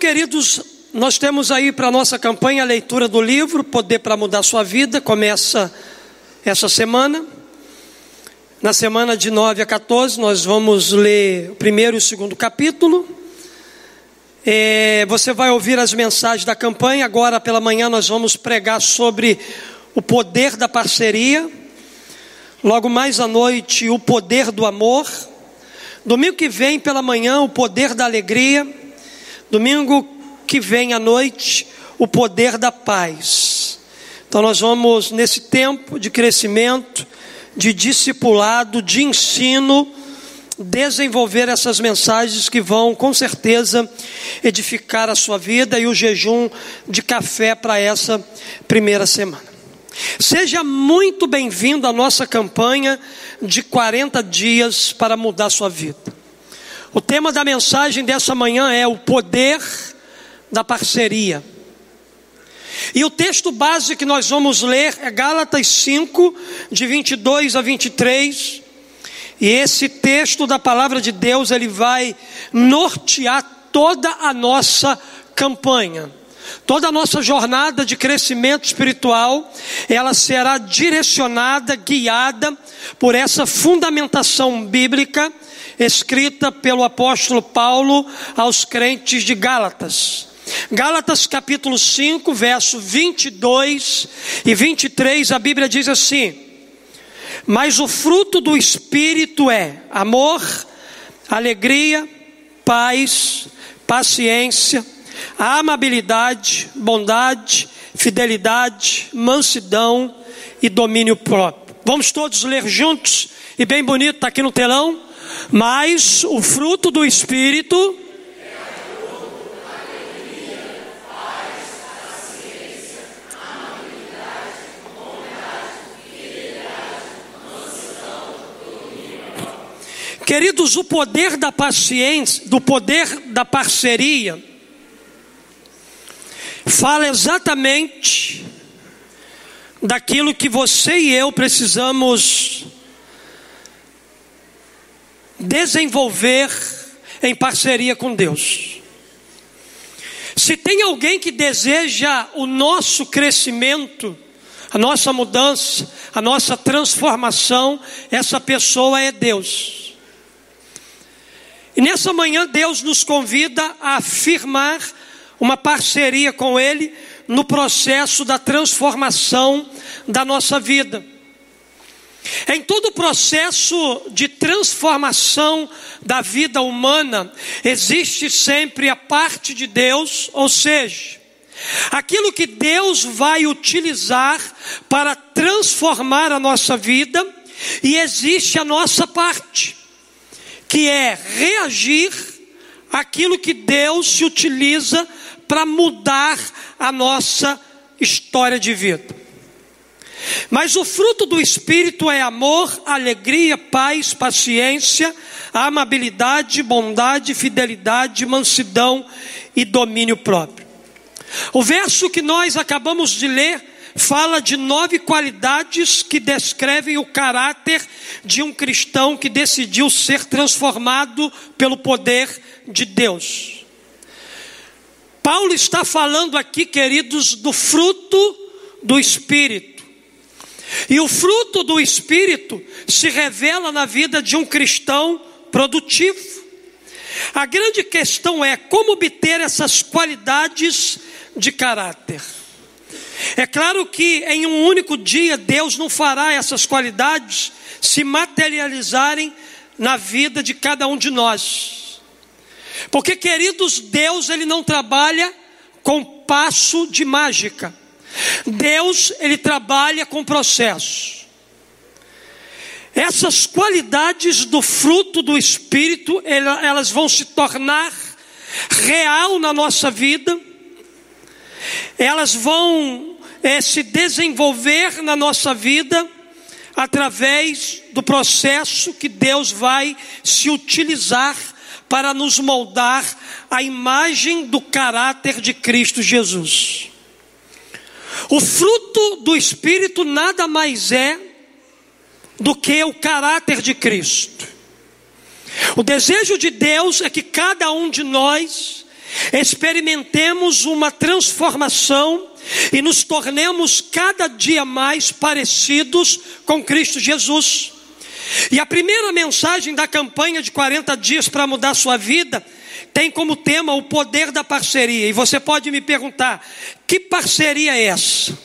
queridos, nós temos aí para nossa campanha a leitura do livro Poder para Mudar Sua Vida, começa essa semana. Na semana de 9 a 14, nós vamos ler o primeiro e o segundo capítulo. É, você vai ouvir as mensagens da campanha. Agora, pela manhã, nós vamos pregar sobre o poder da parceria. Logo mais à noite, o poder do amor. Domingo que vem, pela manhã, o poder da alegria. Domingo que vem à noite, o poder da paz. Então, nós vamos, nesse tempo de crescimento, de discipulado, de ensino, desenvolver essas mensagens que vão, com certeza, edificar a sua vida e o jejum de café para essa primeira semana. Seja muito bem-vindo à nossa campanha de 40 dias para mudar sua vida. O tema da mensagem dessa manhã é o poder da parceria. E o texto base que nós vamos ler é Gálatas 5, de 22 a 23. E esse texto da palavra de Deus, ele vai nortear toda a nossa campanha. Toda a nossa jornada de crescimento espiritual, ela será direcionada, guiada por essa fundamentação bíblica escrita pelo apóstolo Paulo aos crentes de Gálatas. Gálatas capítulo 5, verso 22 e 23, a Bíblia diz assim: Mas o fruto do Espírito é amor, alegria, paz, paciência, amabilidade, bondade, fidelidade, mansidão e domínio próprio. Vamos todos ler juntos e bem bonito, está aqui no telão. Mas o fruto do Espírito Queridos, o poder da paciência, do poder da parceria, fala exatamente daquilo que você e eu precisamos desenvolver em parceria com Deus. Se tem alguém que deseja o nosso crescimento, a nossa mudança, a nossa transformação, essa pessoa é Deus. E nessa manhã Deus nos convida a afirmar uma parceria com Ele no processo da transformação da nossa vida. Em todo o processo de transformação da vida humana, existe sempre a parte de Deus, ou seja, aquilo que Deus vai utilizar para transformar a nossa vida, e existe a nossa parte que é reagir àquilo que Deus se utiliza para mudar a nossa história de vida. Mas o fruto do Espírito é amor, alegria, paz, paciência, amabilidade, bondade, fidelidade, mansidão e domínio próprio. O verso que nós acabamos de ler fala de nove qualidades que descrevem o caráter de um cristão que decidiu ser transformado pelo poder de Deus. Paulo está falando aqui, queridos, do fruto do Espírito. E o fruto do Espírito se revela na vida de um cristão produtivo. A grande questão é como obter essas qualidades de caráter. É claro que em um único dia Deus não fará essas qualidades se materializarem na vida de cada um de nós. Porque, queridos, Deus ele não trabalha com passo de mágica. Deus ele trabalha com processo. Essas qualidades do fruto do Espírito, elas vão se tornar real na nossa vida elas vão é, se desenvolver na nossa vida através do processo que Deus vai se utilizar para nos moldar a imagem do caráter de Cristo Jesus. O fruto do Espírito nada mais é do que o caráter de Cristo. O desejo de Deus é que cada um de nós experimentemos uma transformação e nos tornemos cada dia mais parecidos com Cristo Jesus. E a primeira mensagem da campanha de 40 dias para mudar sua vida tem como tema o poder da parceria. E você pode me perguntar: que parceria é essa?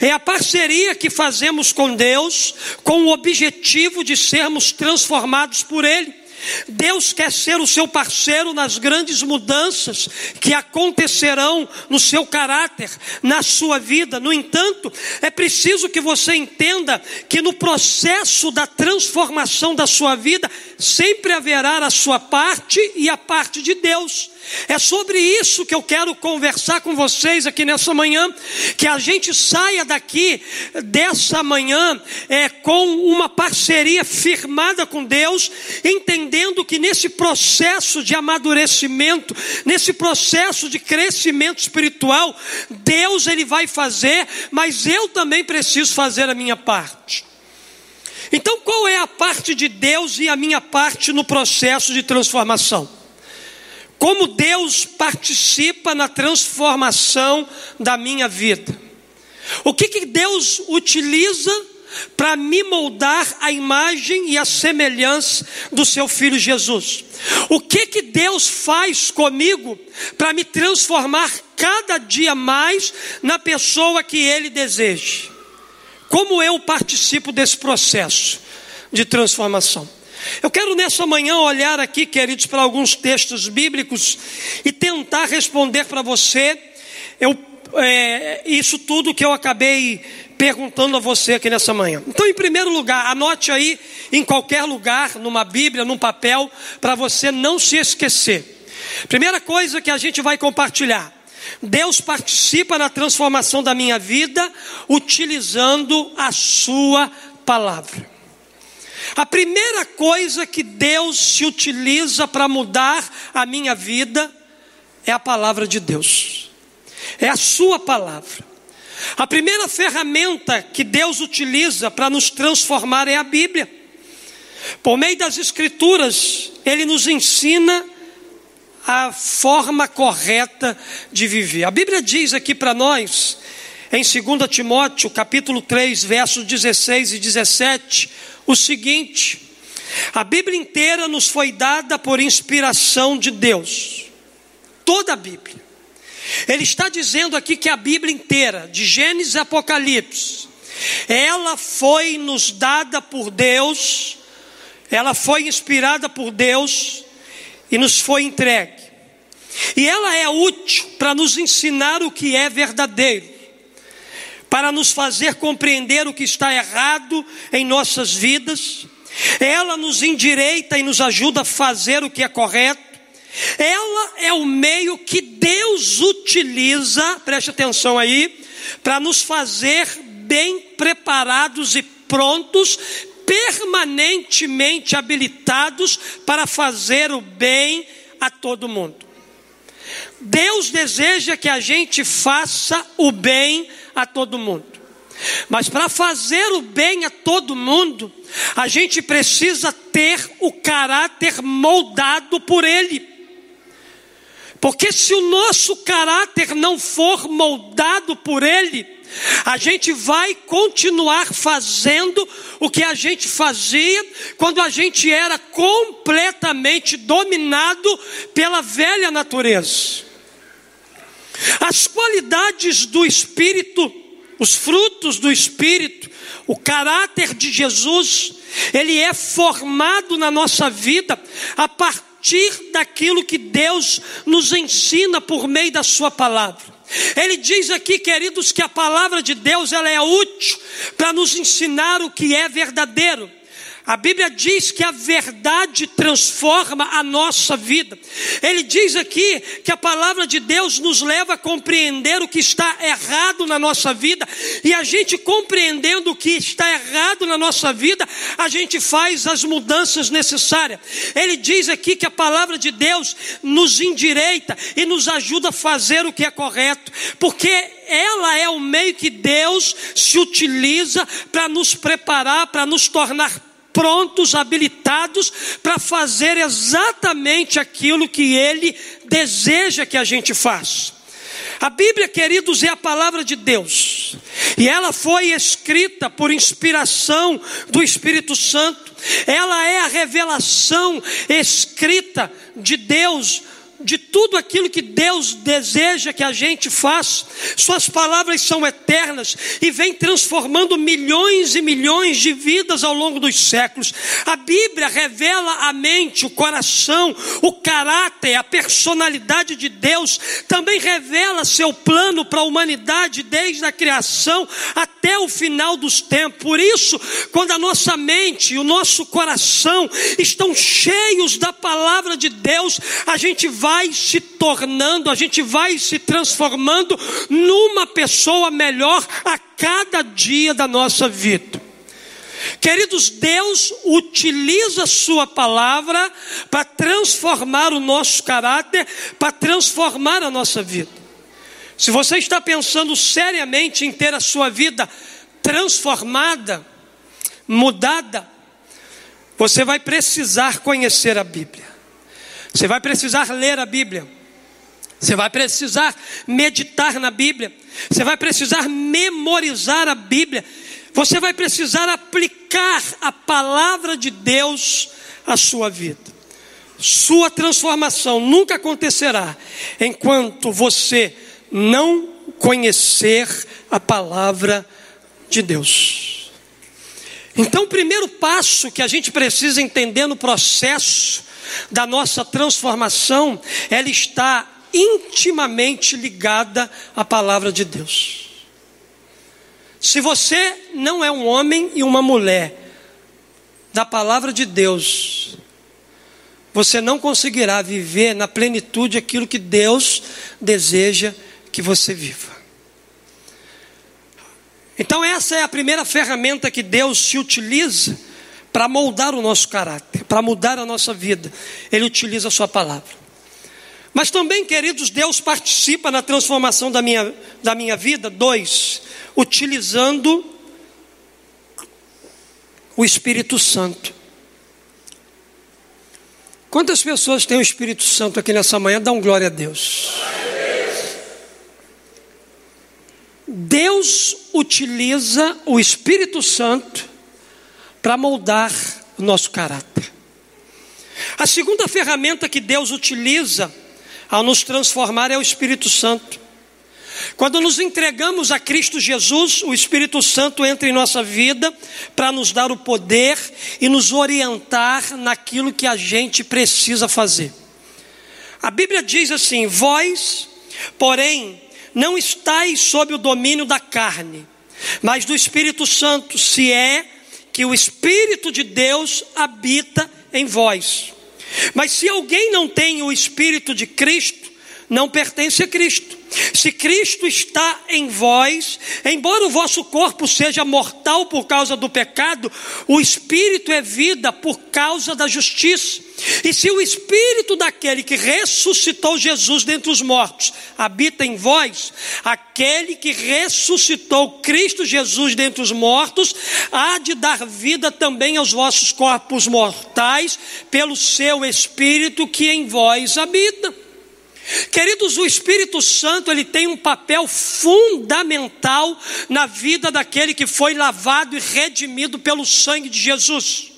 É a parceria que fazemos com Deus com o objetivo de sermos transformados por Ele. Deus quer ser o seu parceiro nas grandes mudanças que acontecerão no seu caráter, na sua vida. No entanto, é preciso que você entenda que no processo da transformação da sua vida, sempre haverá a sua parte e a parte de Deus. É sobre isso que eu quero conversar com vocês aqui nessa manhã, que a gente saia daqui dessa manhã é, com uma parceria firmada com Deus, entendendo que nesse processo de amadurecimento, nesse processo de crescimento espiritual, Deus ele vai fazer, mas eu também preciso fazer a minha parte. Então, qual é a parte de Deus e a minha parte no processo de transformação? Como Deus participa na transformação da minha vida? O que, que Deus utiliza para me moldar a imagem e a semelhança do seu filho Jesus? O que que Deus faz comigo para me transformar cada dia mais na pessoa que ele deseja? Como eu participo desse processo de transformação? Eu quero nessa manhã olhar aqui, queridos, para alguns textos bíblicos e tentar responder para você eu, é, isso tudo que eu acabei perguntando a você aqui nessa manhã. Então, em primeiro lugar, anote aí em qualquer lugar, numa Bíblia, num papel, para você não se esquecer. Primeira coisa que a gente vai compartilhar. Deus participa na transformação da minha vida utilizando a sua palavra. A primeira coisa que Deus se utiliza para mudar a minha vida é a palavra de Deus, é a Sua palavra. A primeira ferramenta que Deus utiliza para nos transformar é a Bíblia. Por meio das Escrituras, Ele nos ensina a forma correta de viver. A Bíblia diz aqui para nós, em 2 Timóteo, capítulo 3, versos 16 e 17, o seguinte: a Bíblia inteira nos foi dada por inspiração de Deus, toda a Bíblia. Ele está dizendo aqui que a Bíblia inteira, de Gênesis e Apocalipse, ela foi nos dada por Deus, ela foi inspirada por Deus e nos foi entregue. E ela é útil para nos ensinar o que é verdadeiro para nos fazer compreender o que está errado em nossas vidas. Ela nos endireita e nos ajuda a fazer o que é correto. Ela é o meio que Deus utiliza, preste atenção aí, para nos fazer bem preparados e prontos, permanentemente habilitados para fazer o bem a todo mundo. Deus deseja que a gente faça o bem a todo mundo. Mas para fazer o bem a todo mundo, a gente precisa ter o caráter moldado por Ele. Porque se o nosso caráter não for moldado por Ele, a gente vai continuar fazendo o que a gente fazia quando a gente era completamente dominado pela velha natureza. As qualidades do Espírito, os frutos do Espírito, o caráter de Jesus, ele é formado na nossa vida a partir daquilo que Deus nos ensina por meio da Sua palavra. Ele diz aqui, queridos, que a palavra de Deus ela é útil para nos ensinar o que é verdadeiro. A Bíblia diz que a verdade transforma a nossa vida. Ele diz aqui que a palavra de Deus nos leva a compreender o que está errado na nossa vida, e a gente compreendendo o que está errado na nossa vida, a gente faz as mudanças necessárias. Ele diz aqui que a palavra de Deus nos endireita e nos ajuda a fazer o que é correto, porque ela é o meio que Deus se utiliza para nos preparar, para nos tornar prontos, habilitados para fazer exatamente aquilo que Ele deseja que a gente faça. A Bíblia, queridos, é a palavra de Deus, e ela foi escrita por inspiração do Espírito Santo, ela é a revelação escrita de Deus de tudo aquilo que Deus deseja que a gente faça. Suas palavras são eternas e vêm transformando milhões e milhões de vidas ao longo dos séculos. A Bíblia revela a mente, o coração, o caráter, a personalidade de Deus. Também revela seu plano para a humanidade desde a criação até o final dos tempos. Por isso, quando a nossa mente e o nosso coração estão cheios da palavra de Deus, a gente vai vai se tornando, a gente vai se transformando numa pessoa melhor a cada dia da nossa vida. Queridos, Deus utiliza Sua palavra para transformar o nosso caráter, para transformar a nossa vida. Se você está pensando seriamente em ter a sua vida transformada, mudada, você vai precisar conhecer a Bíblia. Você vai precisar ler a Bíblia. Você vai precisar meditar na Bíblia. Você vai precisar memorizar a Bíblia. Você vai precisar aplicar a palavra de Deus à sua vida. Sua transformação nunca acontecerá enquanto você não conhecer a palavra de Deus. Então, o primeiro passo que a gente precisa entender no processo da nossa transformação, ela está intimamente ligada à palavra de Deus. Se você não é um homem e uma mulher da palavra de Deus, você não conseguirá viver na plenitude aquilo que Deus deseja que você viva. Então, essa é a primeira ferramenta que Deus se utiliza para moldar o nosso caráter, para mudar a nossa vida. Ele utiliza a sua palavra. Mas também, queridos, Deus participa na transformação da minha, da minha vida. Dois, utilizando o Espírito Santo. Quantas pessoas têm o Espírito Santo aqui nessa manhã? Um glória a Deus. Deus utiliza o Espírito Santo para moldar o nosso caráter. A segunda ferramenta que Deus utiliza ao nos transformar é o Espírito Santo. Quando nos entregamos a Cristo Jesus, o Espírito Santo entra em nossa vida para nos dar o poder e nos orientar naquilo que a gente precisa fazer. A Bíblia diz assim: Vós, porém, não estáis sob o domínio da carne, mas do Espírito Santo, se é que o Espírito de Deus habita em vós. Mas se alguém não tem o Espírito de Cristo, não pertence a Cristo. Se Cristo está em vós, embora o vosso corpo seja mortal por causa do pecado, o espírito é vida por causa da justiça. E se o espírito daquele que ressuscitou Jesus dentre os mortos habita em vós, aquele que ressuscitou Cristo Jesus dentre os mortos há de dar vida também aos vossos corpos mortais pelo seu espírito que em vós habita. Queridos, o Espírito Santo ele tem um papel fundamental na vida daquele que foi lavado e redimido pelo sangue de Jesus.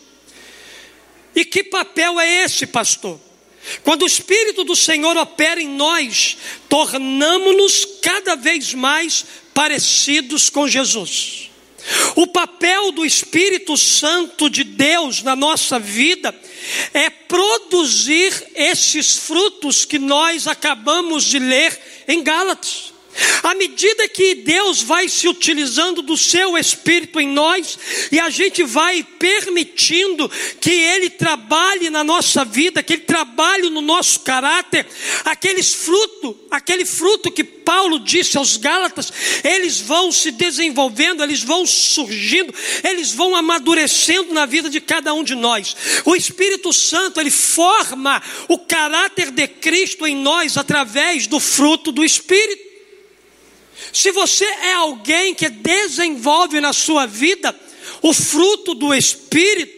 E que papel é esse, pastor? Quando o Espírito do Senhor opera em nós, tornamos-nos cada vez mais parecidos com Jesus. O papel do Espírito Santo de Deus na nossa vida é produzir esses frutos que nós acabamos de ler em Gálatas. À medida que Deus vai se utilizando do seu espírito em nós e a gente vai permitindo que ele trabalhe na nossa vida, que ele trabalhe no nosso caráter, aqueles fruto, aquele fruto que Paulo disse aos Gálatas, eles vão se desenvolvendo, eles vão surgindo, eles vão amadurecendo na vida de cada um de nós. O Espírito Santo, ele forma o caráter de Cristo em nós através do fruto do Espírito. Se você é alguém que desenvolve na sua vida o fruto do Espírito,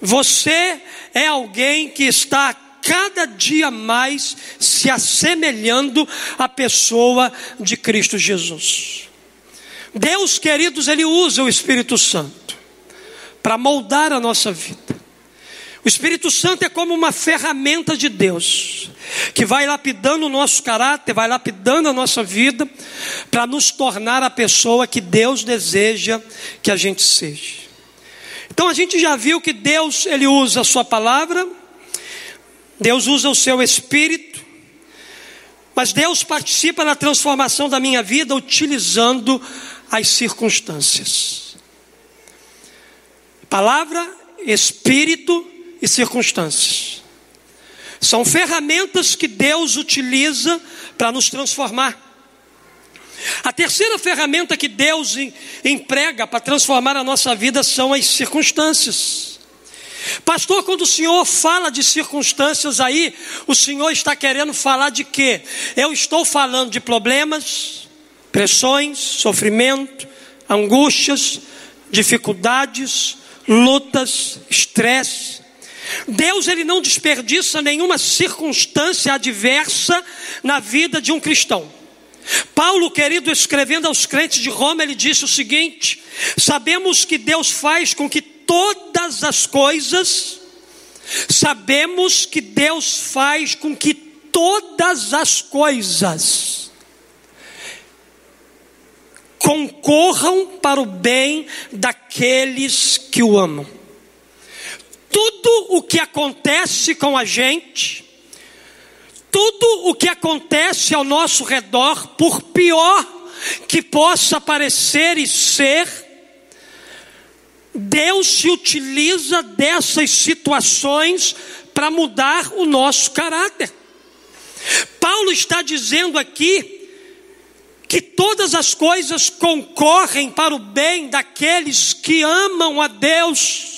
Você é alguém que está cada dia mais se assemelhando à pessoa de Cristo Jesus. Deus, queridos, Ele usa o Espírito Santo para moldar a nossa vida. O Espírito Santo é como uma ferramenta de Deus, que vai lapidando o nosso caráter, vai lapidando a nossa vida, para nos tornar a pessoa que Deus deseja que a gente seja. Então a gente já viu que Deus, Ele usa a Sua palavra, Deus usa o seu Espírito, mas Deus participa na transformação da minha vida utilizando as circunstâncias. Palavra, Espírito e circunstâncias. São ferramentas que Deus utiliza para nos transformar. A terceira ferramenta que Deus emprega para transformar a nossa vida são as circunstâncias. Pastor, quando o Senhor fala de circunstâncias aí, o Senhor está querendo falar de quê? Eu estou falando de problemas, pressões, sofrimento, angústias, dificuldades, lutas, estresse. Deus ele não desperdiça nenhuma circunstância adversa na vida de um cristão. Paulo, querido, escrevendo aos crentes de Roma, ele disse o seguinte: Sabemos que Deus faz com que todas as coisas, sabemos que Deus faz com que todas as coisas concorram para o bem daqueles que o amam. Tudo o que acontece com a gente, tudo o que acontece ao nosso redor, por pior que possa parecer e ser, Deus se utiliza dessas situações para mudar o nosso caráter. Paulo está dizendo aqui que todas as coisas concorrem para o bem daqueles que amam a Deus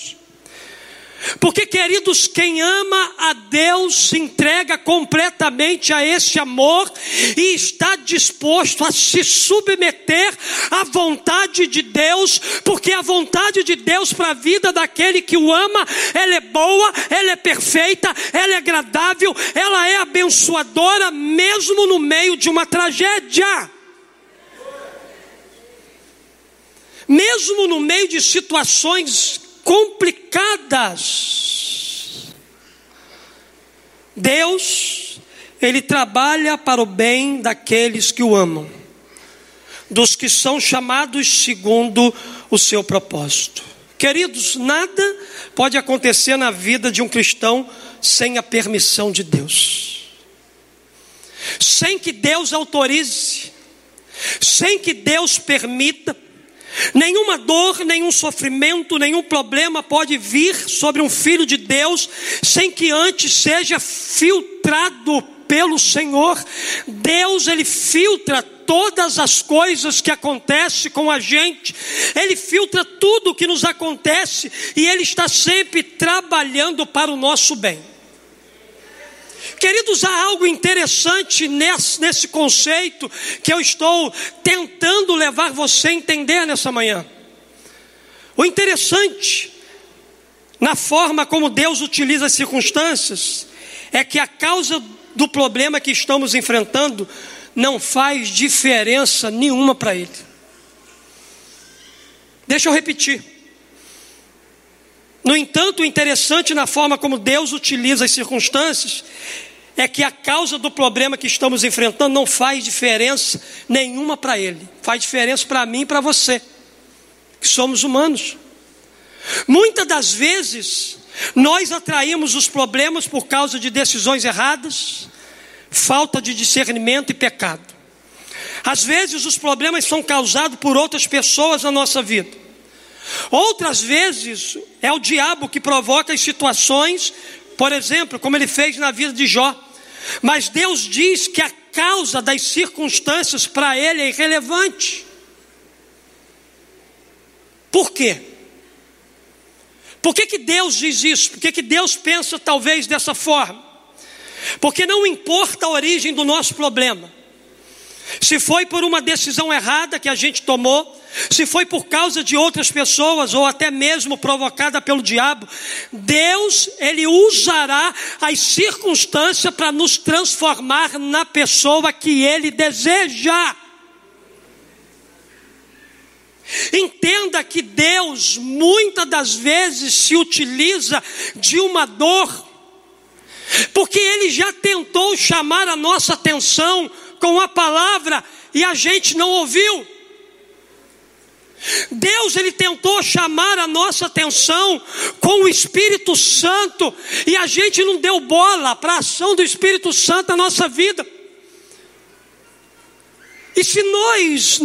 porque, queridos, quem ama a Deus se entrega completamente a esse amor e está disposto a se submeter à vontade de Deus, porque a vontade de Deus para a vida daquele que o ama, ela é boa, ela é perfeita, ela é agradável, ela é abençoadora, mesmo no meio de uma tragédia. Mesmo no meio de situações complicadas. Deus, Ele trabalha para o bem daqueles que o amam, dos que são chamados segundo o seu propósito. Queridos, nada pode acontecer na vida de um cristão sem a permissão de Deus, sem que Deus autorize, sem que Deus permita, Nenhuma dor, nenhum sofrimento, nenhum problema pode vir sobre um filho de Deus sem que antes seja filtrado pelo Senhor. Deus, ele filtra todas as coisas que acontecem com a gente, ele filtra tudo o que nos acontece e ele está sempre trabalhando para o nosso bem. Queridos, há algo interessante nesse, nesse conceito que eu estou tentando levar você a entender nessa manhã. O interessante na forma como Deus utiliza as circunstâncias é que a causa do problema que estamos enfrentando não faz diferença nenhuma para Ele. Deixa eu repetir. No entanto, o interessante na forma como Deus utiliza as circunstâncias é que a causa do problema que estamos enfrentando não faz diferença nenhuma para ele, faz diferença para mim e para você, que somos humanos. Muitas das vezes, nós atraímos os problemas por causa de decisões erradas, falta de discernimento e pecado. Às vezes, os problemas são causados por outras pessoas na nossa vida. Outras vezes, é o diabo que provoca as situações, por exemplo, como ele fez na vida de Jó. Mas Deus diz que a causa das circunstâncias para ele é irrelevante. Por quê? Por que, que Deus diz isso? Por que, que Deus pensa talvez dessa forma? Porque não importa a origem do nosso problema, se foi por uma decisão errada que a gente tomou, se foi por causa de outras pessoas ou até mesmo provocada pelo diabo, Deus, ele usará as circunstâncias para nos transformar na pessoa que ele deseja. Entenda que Deus muitas das vezes se utiliza de uma dor, porque Ele já tentou chamar a nossa atenção com a palavra e a gente não ouviu. Deus ele tentou chamar a nossa atenção com o Espírito Santo e a gente não deu bola para a ação do Espírito Santo na nossa vida. E se nós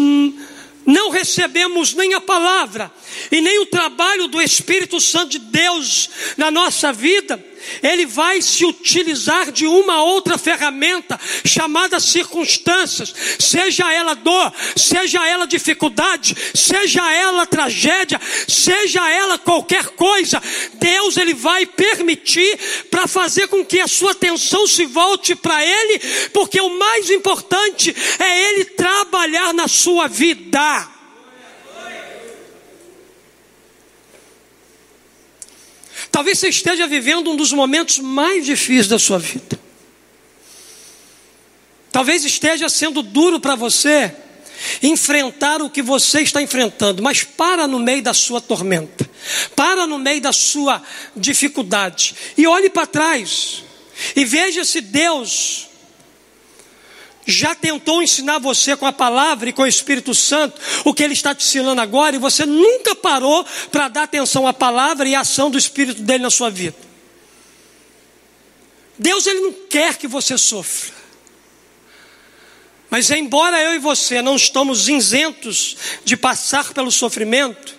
não recebemos nem a palavra e nem o trabalho do Espírito Santo de Deus na nossa vida, ele vai se utilizar de uma outra ferramenta chamada circunstâncias, seja ela dor, seja ela dificuldade, seja ela tragédia, seja ela qualquer coisa, Deus ele vai permitir para fazer com que a sua atenção se volte para ele, porque o mais importante é ele trabalhar na sua vida. Talvez você esteja vivendo um dos momentos mais difíceis da sua vida. Talvez esteja sendo duro para você enfrentar o que você está enfrentando, mas para no meio da sua tormenta, para no meio da sua dificuldade e olhe para trás e veja se Deus já tentou ensinar você com a palavra e com o Espírito Santo o que ele está te ensinando agora e você nunca parou para dar atenção à palavra e à ação do Espírito dele na sua vida. Deus ele não quer que você sofra. Mas embora eu e você não estamos isentos de passar pelo sofrimento,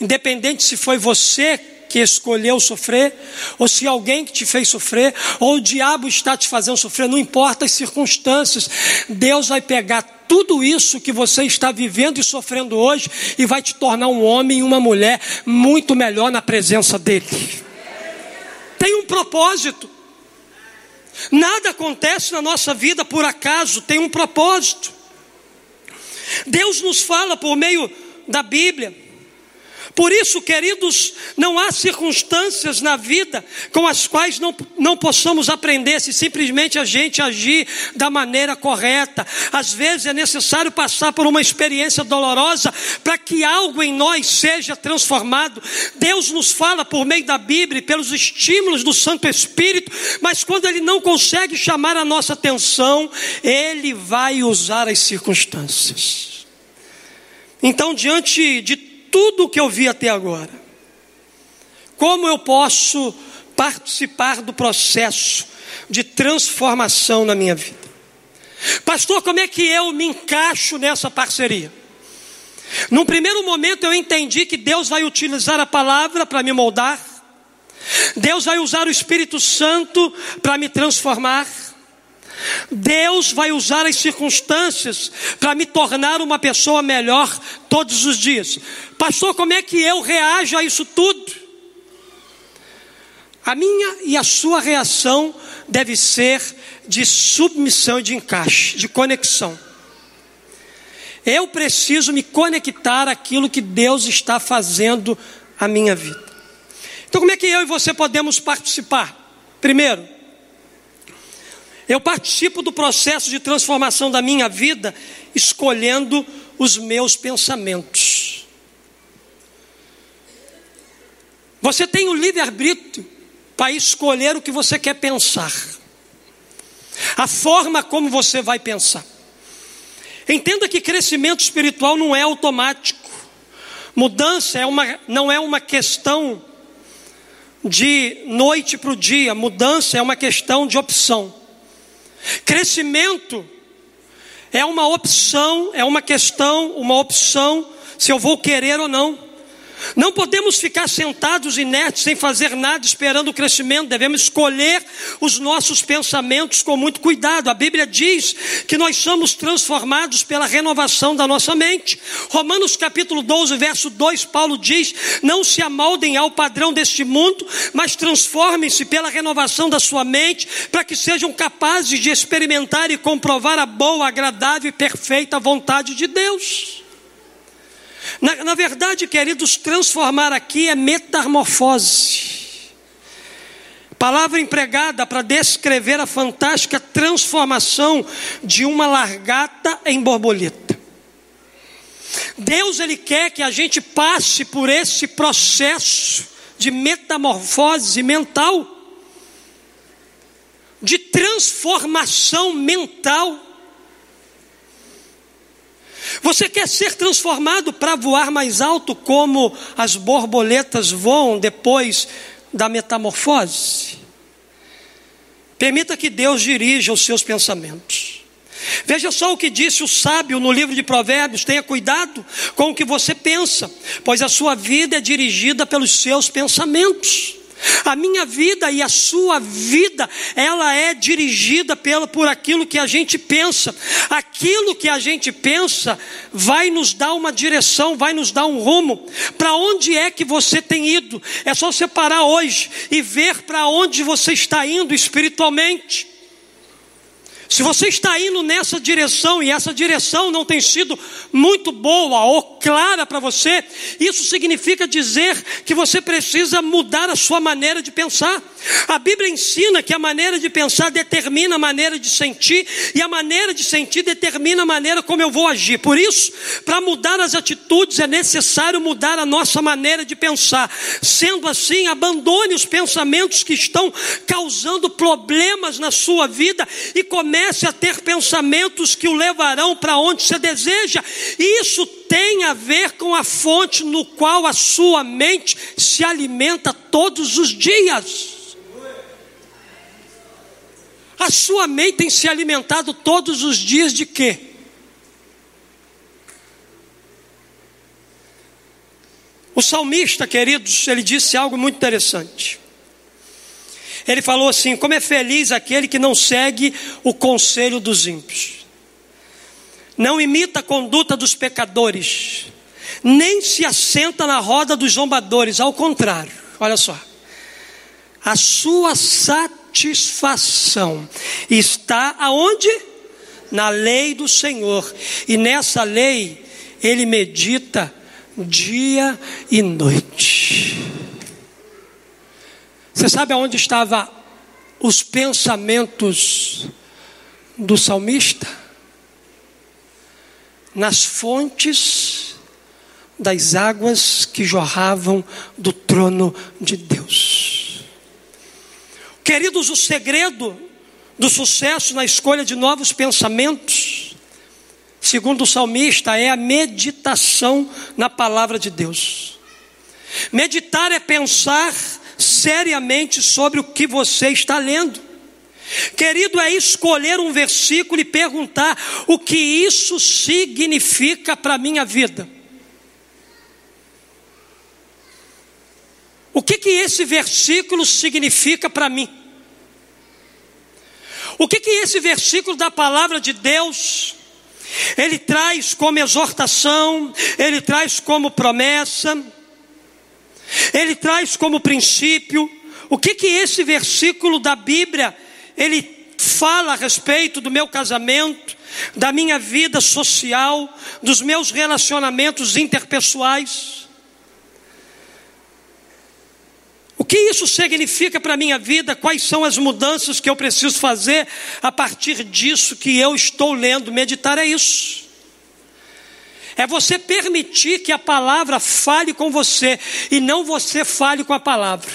independente se foi você que escolheu sofrer, ou se alguém que te fez sofrer, ou o diabo está te fazendo sofrer, não importa as circunstâncias, Deus vai pegar tudo isso que você está vivendo e sofrendo hoje e vai te tornar um homem e uma mulher muito melhor na presença dEle. Tem um propósito. Nada acontece na nossa vida por acaso, tem um propósito. Deus nos fala por meio da Bíblia por isso, queridos, não há circunstâncias na vida com as quais não, não possamos aprender se simplesmente a gente agir da maneira correta. Às vezes é necessário passar por uma experiência dolorosa para que algo em nós seja transformado. Deus nos fala por meio da Bíblia, pelos estímulos do Santo Espírito, mas quando Ele não consegue chamar a nossa atenção, Ele vai usar as circunstâncias. Então, diante de tudo o que eu vi até agora. Como eu posso participar do processo de transformação na minha vida? Pastor, como é que eu me encaixo nessa parceria? Num primeiro momento eu entendi que Deus vai utilizar a palavra para me moldar, Deus vai usar o Espírito Santo para me transformar, Deus vai usar as circunstâncias para me tornar uma pessoa melhor todos os dias. Pastor, como é que eu reajo a isso tudo? A minha e a sua reação deve ser de submissão e de encaixe, de conexão. Eu preciso me conectar àquilo que Deus está fazendo a minha vida. Então, como é que eu e você podemos participar? Primeiro, eu participo do processo de transformação da minha vida escolhendo os meus pensamentos. Você tem o livre-arbítrio para escolher o que você quer pensar, a forma como você vai pensar. Entenda que crescimento espiritual não é automático, mudança é uma, não é uma questão de noite para o dia, mudança é uma questão de opção. Crescimento é uma opção, é uma questão, uma opção se eu vou querer ou não. Não podemos ficar sentados inertes sem fazer nada, esperando o crescimento. Devemos escolher os nossos pensamentos com muito cuidado. A Bíblia diz que nós somos transformados pela renovação da nossa mente. Romanos capítulo 12, verso 2, Paulo diz: Não se amoldem ao padrão deste mundo, mas transformem-se pela renovação da sua mente, para que sejam capazes de experimentar e comprovar a boa, agradável e perfeita vontade de Deus. Na, na verdade, queridos, transformar aqui é metamorfose. Palavra empregada para descrever a fantástica transformação de uma largata em borboleta. Deus ele quer que a gente passe por esse processo de metamorfose mental, de transformação mental. Você quer ser transformado para voar mais alto, como as borboletas voam depois da metamorfose? Permita que Deus dirija os seus pensamentos. Veja só o que disse o sábio no livro de Provérbios: tenha cuidado com o que você pensa, pois a sua vida é dirigida pelos seus pensamentos. A minha vida e a sua vida, ela é dirigida pela, por aquilo que a gente pensa. Aquilo que a gente pensa vai nos dar uma direção, vai nos dar um rumo. Para onde é que você tem ido? É só você parar hoje e ver para onde você está indo espiritualmente. Se você está indo nessa direção e essa direção não tem sido muito boa ou clara para você, isso significa dizer que você precisa mudar a sua maneira de pensar. A Bíblia ensina que a maneira de pensar determina a maneira de sentir e a maneira de sentir determina a maneira como eu vou agir. Por isso, para mudar as atitudes é necessário mudar a nossa maneira de pensar. Sendo assim, abandone os pensamentos que estão causando problemas na sua vida e comece comece a ter pensamentos que o levarão para onde você deseja. Isso tem a ver com a fonte no qual a sua mente se alimenta todos os dias. A sua mente tem se alimentado todos os dias de quê? O salmista, queridos, ele disse algo muito interessante. Ele falou assim: Como é feliz aquele que não segue o conselho dos ímpios, não imita a conduta dos pecadores, nem se assenta na roda dos zombadores, ao contrário, olha só, a sua satisfação está aonde? Na lei do Senhor, e nessa lei ele medita dia e noite. Você sabe aonde estavam os pensamentos do salmista? Nas fontes das águas que jorravam do trono de Deus. Queridos, o segredo do sucesso na escolha de novos pensamentos, segundo o salmista, é a meditação na palavra de Deus. Meditar é pensar seriamente sobre o que você está lendo. Querido, é escolher um versículo e perguntar o que isso significa para a minha vida. O que, que esse versículo significa para mim? O que, que esse versículo da palavra de Deus, ele traz como exortação, ele traz como promessa, ele traz como princípio o que que esse versículo da Bíblia ele fala a respeito do meu casamento, da minha vida social, dos meus relacionamentos interpessoais. O que isso significa para a minha vida? Quais são as mudanças que eu preciso fazer a partir disso que eu estou lendo? Meditar é isso é você permitir que a palavra fale com você e não você fale com a palavra.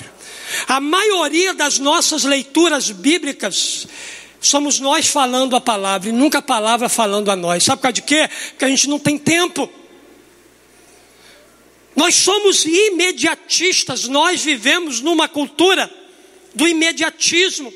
A maioria das nossas leituras bíblicas somos nós falando a palavra e nunca a palavra falando a nós. Sabe por causa de quê? Porque a gente não tem tempo. Nós somos imediatistas, nós vivemos numa cultura do imediatismo.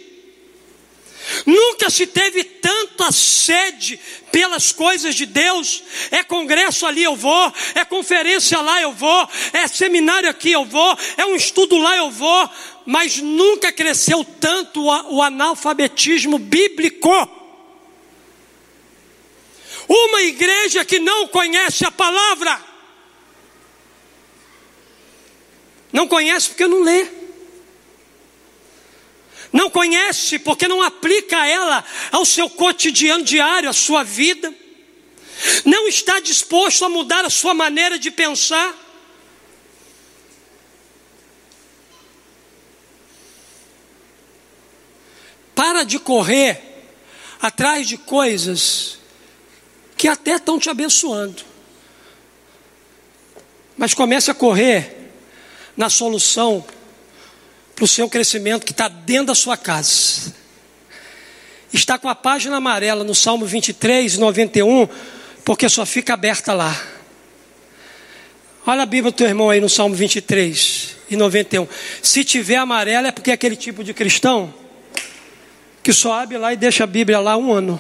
Nunca se teve tanta sede pelas coisas de Deus. É congresso ali eu vou, é conferência lá eu vou, é seminário aqui eu vou, é um estudo lá eu vou, mas nunca cresceu tanto o analfabetismo bíblico. Uma igreja que não conhece a palavra, não conhece porque não lê. Não conhece porque não aplica ela ao seu cotidiano diário, à sua vida. Não está disposto a mudar a sua maneira de pensar. Para de correr atrás de coisas que até estão te abençoando. Mas comece a correr na solução para o seu crescimento que está dentro da sua casa. Está com a página amarela no Salmo 23, 91, porque só fica aberta lá. Olha a Bíblia do teu irmão aí no Salmo 23 e 91. Se tiver amarela é porque é aquele tipo de cristão que só abre lá e deixa a Bíblia lá um ano.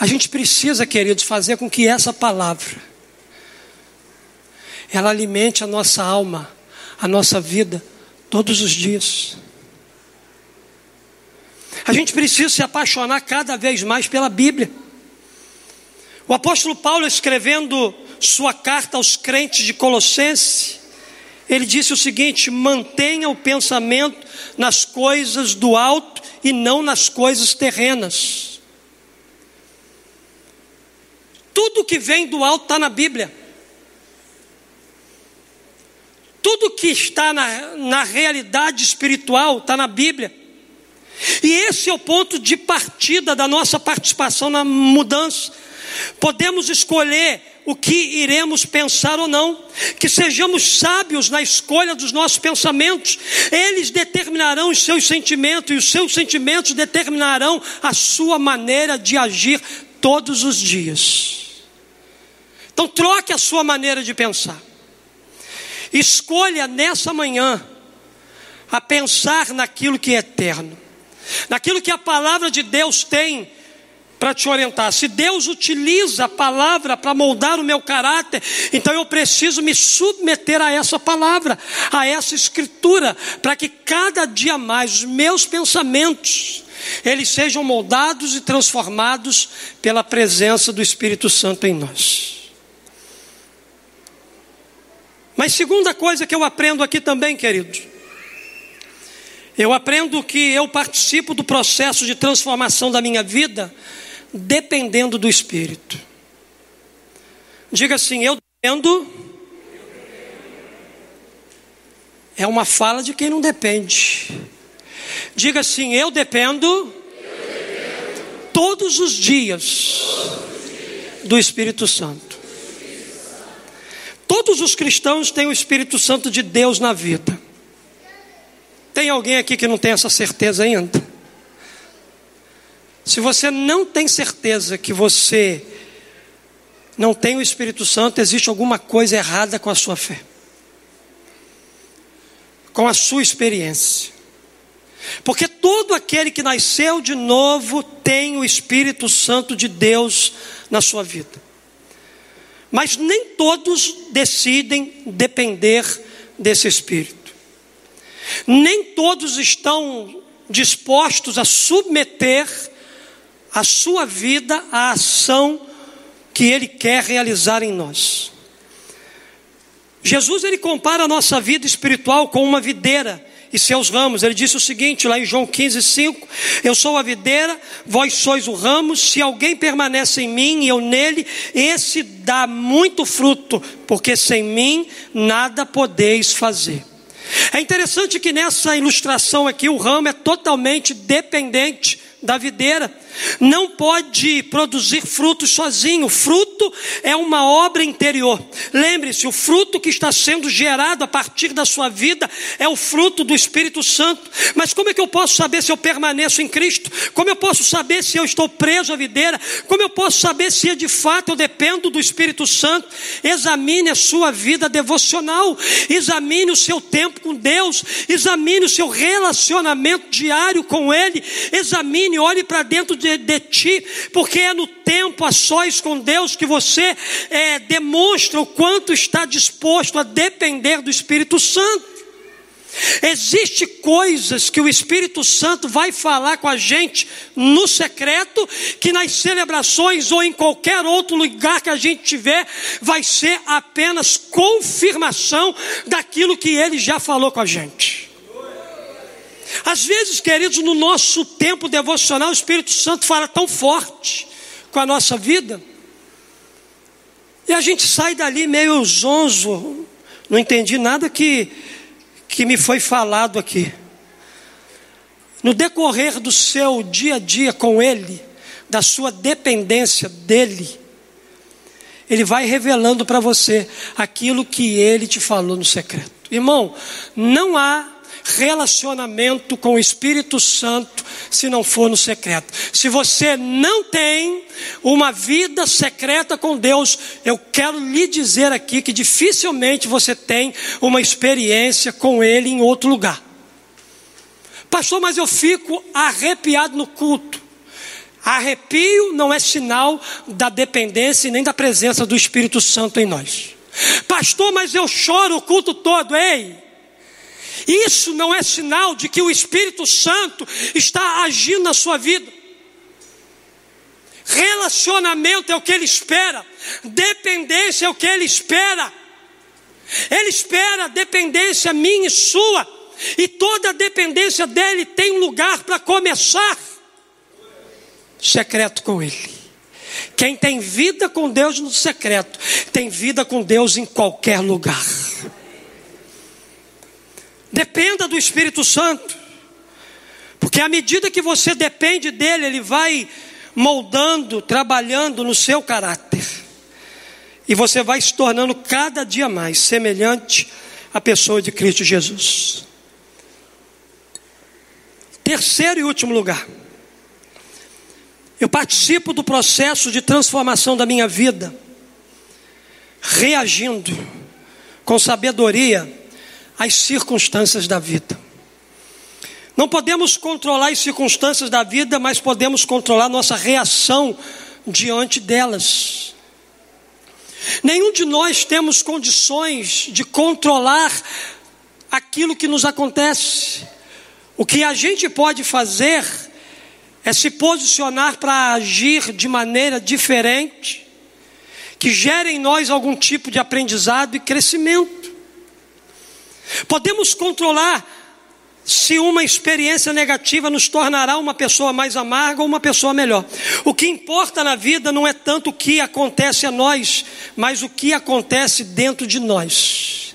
A gente precisa, queridos, fazer com que essa palavra ela alimente a nossa alma, a nossa vida, todos os dias. A gente precisa se apaixonar cada vez mais pela Bíblia. O apóstolo Paulo, escrevendo sua carta aos crentes de Colossenses, ele disse o seguinte: mantenha o pensamento nas coisas do alto e não nas coisas terrenas. Tudo que vem do alto está na Bíblia. Tudo que está na, na realidade espiritual está na Bíblia. E esse é o ponto de partida da nossa participação na mudança. Podemos escolher o que iremos pensar ou não, que sejamos sábios na escolha dos nossos pensamentos, eles determinarão os seus sentimentos, e os seus sentimentos determinarão a sua maneira de agir todos os dias. Então, troque a sua maneira de pensar. Escolha nessa manhã a pensar naquilo que é eterno, naquilo que a palavra de Deus tem para te orientar. Se Deus utiliza a palavra para moldar o meu caráter, então eu preciso me submeter a essa palavra, a essa escritura, para que cada dia mais os meus pensamentos eles sejam moldados e transformados pela presença do Espírito Santo em nós. Mas segunda coisa que eu aprendo aqui também, queridos, eu aprendo que eu participo do processo de transformação da minha vida dependendo do Espírito. Diga assim, eu dependo. É uma fala de quem não depende. Diga assim, eu dependo, eu dependo. todos os dias do Espírito Santo. Todos os cristãos têm o Espírito Santo de Deus na vida. Tem alguém aqui que não tem essa certeza ainda? Se você não tem certeza que você não tem o Espírito Santo, existe alguma coisa errada com a sua fé, com a sua experiência. Porque todo aquele que nasceu de novo tem o Espírito Santo de Deus na sua vida. Mas nem todos decidem depender desse Espírito. Nem todos estão dispostos a submeter a sua vida à ação que Ele quer realizar em nós. Jesus ele compara a nossa vida espiritual com uma videira e seus ramos. Ele disse o seguinte, lá em João 15, 5: Eu sou a videira, vós sois o ramo. Se alguém permanece em mim e eu nele, esse dá muito fruto, porque sem mim nada podeis fazer. É interessante que nessa ilustração aqui o ramo é totalmente dependente da videira. Não pode produzir frutos sozinho. Fruto é uma obra interior. Lembre-se, o fruto que está sendo gerado a partir da sua vida é o fruto do Espírito Santo. Mas como é que eu posso saber se eu permaneço em Cristo? Como eu posso saber se eu estou preso à videira? Como eu posso saber se de fato eu dependo do Espírito Santo? Examine a sua vida devocional, examine o seu tempo com Deus, examine o seu relacionamento diário com Ele, examine, olhe para dentro de, de, ti, porque é no tempo a sós com Deus que você é, demonstra o quanto está disposto a depender do Espírito Santo. Existem coisas que o Espírito Santo vai falar com a gente no secreto, que nas celebrações ou em qualquer outro lugar que a gente tiver, vai ser apenas confirmação daquilo que ele já falou com a gente. Às vezes, queridos, no nosso tempo devocional, o Espírito Santo fala tão forte com a nossa vida, e a gente sai dali meio zonzo, não entendi nada que que me foi falado aqui. No decorrer do seu dia a dia com Ele, da sua dependência dEle, Ele vai revelando para você aquilo que Ele te falou no secreto. Irmão, não há relacionamento com o Espírito Santo se não for no secreto. Se você não tem uma vida secreta com Deus, eu quero lhe dizer aqui que dificilmente você tem uma experiência com Ele em outro lugar. Pastor, mas eu fico arrepiado no culto. Arrepio não é sinal da dependência nem da presença do Espírito Santo em nós. Pastor, mas eu choro o culto todo. Ei, isso não é sinal de que o Espírito Santo está agindo na sua vida. Relacionamento é o que ele espera, dependência é o que ele espera. Ele espera dependência minha e sua, e toda dependência dele tem um lugar para começar secreto com ele. Quem tem vida com Deus no secreto, tem vida com Deus em qualquer lugar. Dependa do Espírito Santo, porque à medida que você depende dele, ele vai moldando, trabalhando no seu caráter, e você vai se tornando cada dia mais semelhante à pessoa de Cristo Jesus. Terceiro e último lugar, eu participo do processo de transformação da minha vida, reagindo com sabedoria as circunstâncias da vida. Não podemos controlar as circunstâncias da vida, mas podemos controlar nossa reação diante delas. Nenhum de nós temos condições de controlar aquilo que nos acontece. O que a gente pode fazer é se posicionar para agir de maneira diferente, que gere em nós algum tipo de aprendizado e crescimento. Podemos controlar se uma experiência negativa nos tornará uma pessoa mais amarga ou uma pessoa melhor. O que importa na vida não é tanto o que acontece a nós, mas o que acontece dentro de nós.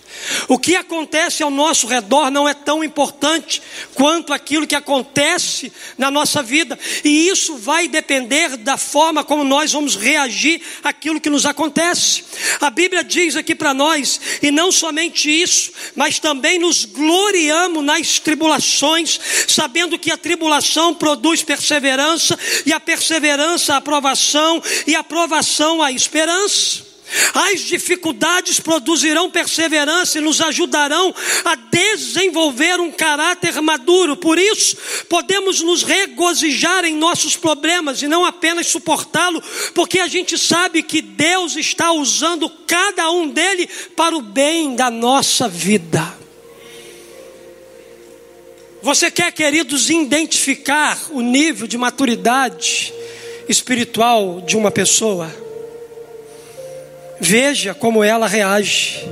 O que acontece ao nosso redor não é tão importante quanto aquilo que acontece na nossa vida, e isso vai depender da forma como nós vamos reagir àquilo que nos acontece. A Bíblia diz aqui para nós, e não somente isso, mas também nos gloriamos nas tribulações, sabendo que a tribulação produz perseverança, e a perseverança a aprovação, e a aprovação a esperança. As dificuldades produzirão perseverança e nos ajudarão a desenvolver um caráter maduro. Por isso, podemos nos regozijar em nossos problemas e não apenas suportá-lo, porque a gente sabe que Deus está usando cada um dele para o bem da nossa vida. Você quer, queridos, identificar o nível de maturidade espiritual de uma pessoa? Veja como ela reage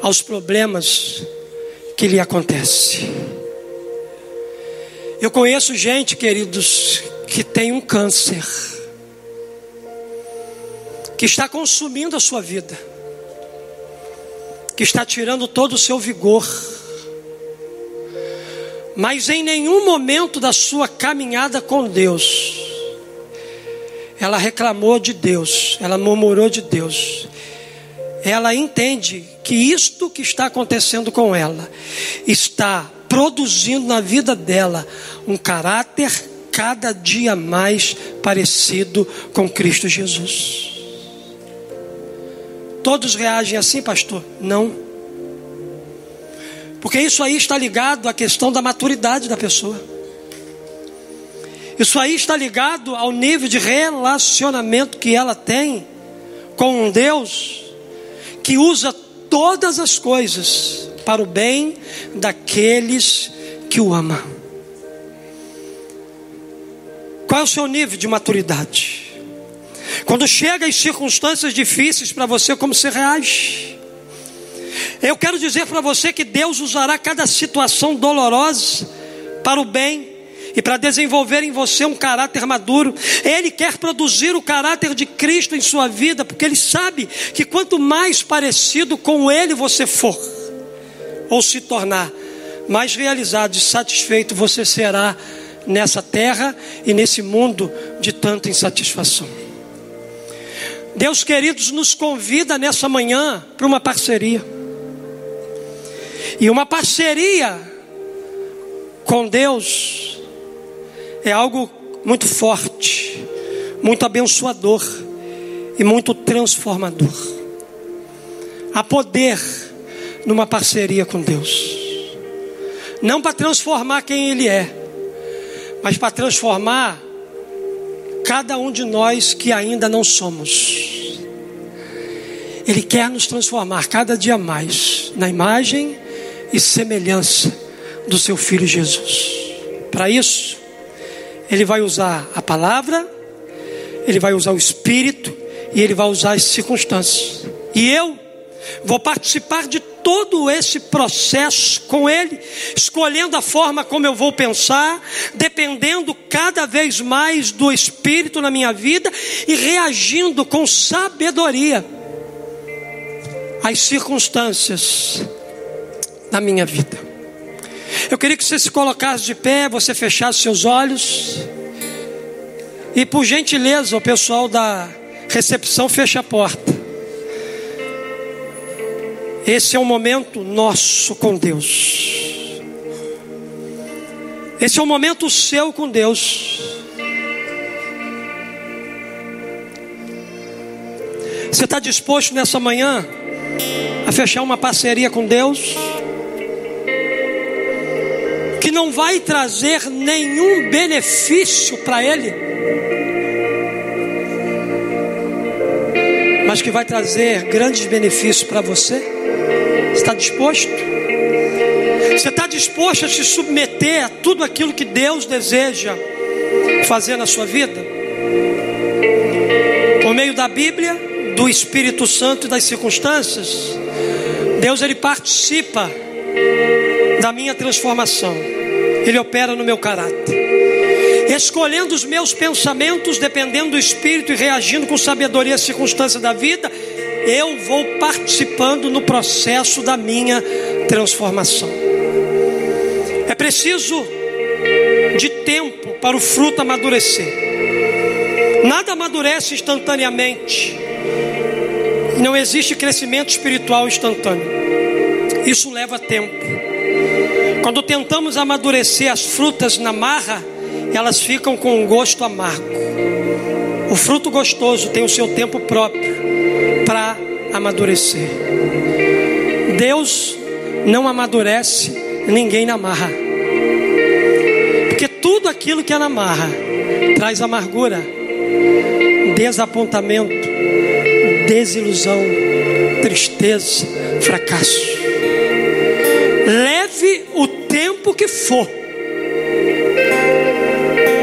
aos problemas que lhe acontecem. Eu conheço gente, queridos, que tem um câncer, que está consumindo a sua vida, que está tirando todo o seu vigor, mas em nenhum momento da sua caminhada com Deus, ela reclamou de Deus, ela murmurou de Deus. Ela entende que isto que está acontecendo com ela está produzindo na vida dela um caráter cada dia mais parecido com Cristo Jesus. Todos reagem assim, pastor? Não. Porque isso aí está ligado à questão da maturidade da pessoa. Isso aí está ligado ao nível de relacionamento que ela tem com um Deus que usa todas as coisas para o bem daqueles que o amam. Qual é o seu nível de maturidade? Quando chega as circunstâncias difíceis para você, como você reage? Eu quero dizer para você que Deus usará cada situação dolorosa para o bem e para desenvolver em você um caráter maduro. Ele quer produzir o caráter de Cristo em sua vida, porque Ele sabe que quanto mais parecido com Ele você for, ou se tornar, mais realizado e satisfeito você será nessa terra e nesse mundo de tanta insatisfação. Deus, queridos, nos convida nessa manhã para uma parceria. E uma parceria com Deus é algo muito forte, muito abençoador e muito transformador. Há poder numa parceria com Deus, não para transformar quem Ele é, mas para transformar cada um de nós que ainda não somos. Ele quer nos transformar cada dia mais na imagem e semelhança do seu Filho Jesus. Para isso, ele vai usar a palavra, ele vai usar o espírito e ele vai usar as circunstâncias. E eu vou participar de todo esse processo com ele, escolhendo a forma como eu vou pensar, dependendo cada vez mais do espírito na minha vida e reagindo com sabedoria às circunstâncias da minha vida. Eu queria que você se colocasse de pé, você fechasse seus olhos. E por gentileza, o pessoal da recepção fecha a porta. Esse é um momento nosso com Deus. Esse é um momento seu com Deus. Você está disposto nessa manhã a fechar uma parceria com Deus? Não vai trazer nenhum benefício para ele, mas que vai trazer grandes benefícios para você. Está disposto? Você está disposto a se submeter a tudo aquilo que Deus deseja fazer na sua vida? Por meio da Bíblia, do Espírito Santo e das circunstâncias, Deus ele participa da minha transformação. Ele opera no meu caráter. Escolhendo os meus pensamentos, dependendo do Espírito e reagindo com sabedoria às circunstâncias da vida, eu vou participando no processo da minha transformação. É preciso de tempo para o fruto amadurecer. Nada amadurece instantaneamente. Não existe crescimento espiritual instantâneo. Isso leva tempo. Quando tentamos amadurecer as frutas na marra, elas ficam com um gosto amargo. O fruto gostoso tem o seu tempo próprio para amadurecer. Deus não amadurece ninguém na marra. Porque tudo aquilo que é na marra traz amargura, desapontamento, desilusão, tristeza, fracasso. Leve for.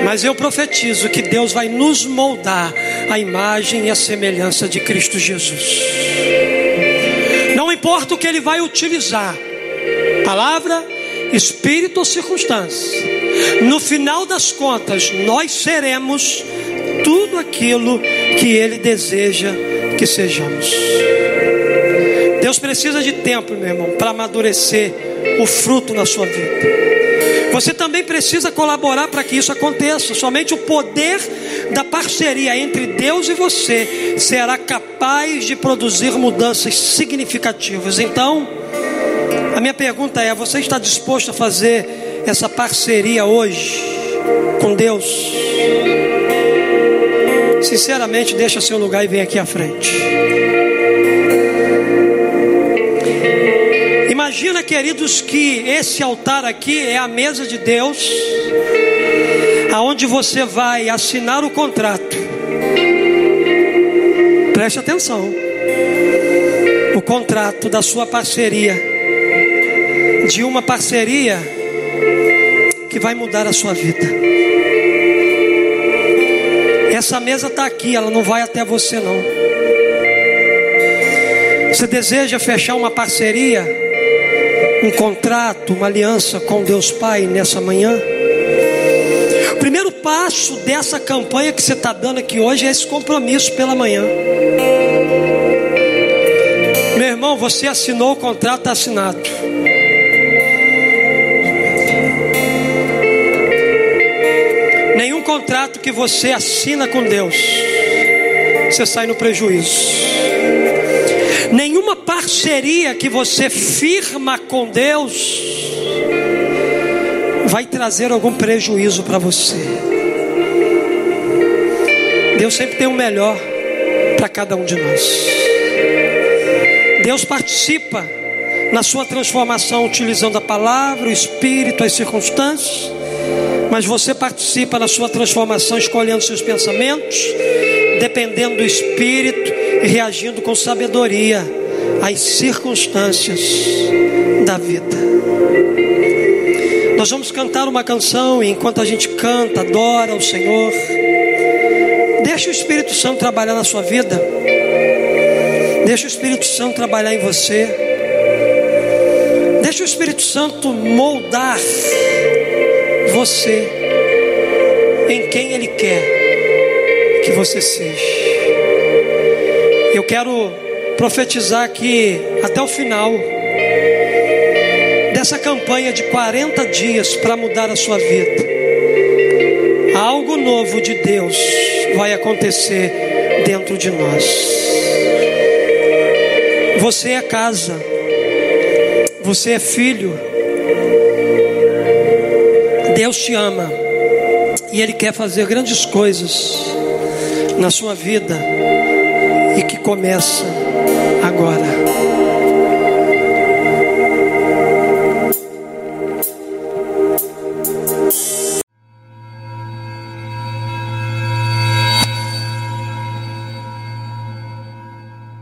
Mas eu profetizo que Deus vai nos moldar a imagem e a semelhança de Cristo Jesus. Não importa o que Ele vai utilizar, palavra, espírito ou circunstância, no final das contas, nós seremos tudo aquilo que Ele deseja que sejamos. Deus precisa de tempo, meu irmão, para amadurecer o fruto na sua vida. Você também precisa colaborar para que isso aconteça. Somente o poder da parceria entre Deus e você será capaz de produzir mudanças significativas. Então, a minha pergunta é: você está disposto a fazer essa parceria hoje com Deus? Sinceramente, deixa seu lugar e vem aqui à frente. Imagina, queridos, que esse altar aqui é a mesa de Deus, aonde você vai assinar o contrato. Preste atenção. O contrato da sua parceria, de uma parceria que vai mudar a sua vida. Essa mesa está aqui, ela não vai até você não. Você deseja fechar uma parceria? Um contrato, uma aliança com Deus Pai nessa manhã? O primeiro passo dessa campanha que você está dando aqui hoje é esse compromisso pela manhã. Meu irmão, você assinou o contrato, está assinado. Nenhum contrato que você assina com Deus, você sai no prejuízo. Nenhuma parceria que você firma com Deus vai trazer algum prejuízo para você. Deus sempre tem o melhor para cada um de nós. Deus participa na sua transformação utilizando a palavra, o espírito, as circunstâncias, mas você participa na sua transformação escolhendo seus pensamentos, dependendo do espírito reagindo com sabedoria às circunstâncias da vida. Nós vamos cantar uma canção e enquanto a gente canta, adora o Senhor, deixa o Espírito Santo trabalhar na sua vida. Deixa o Espírito Santo trabalhar em você. Deixa o Espírito Santo moldar você em quem Ele quer que você seja. Eu quero profetizar que até o final dessa campanha de 40 dias para mudar a sua vida, algo novo de Deus vai acontecer dentro de nós. Você é casa, você é filho, Deus te ama. E Ele quer fazer grandes coisas na sua vida e que começa agora.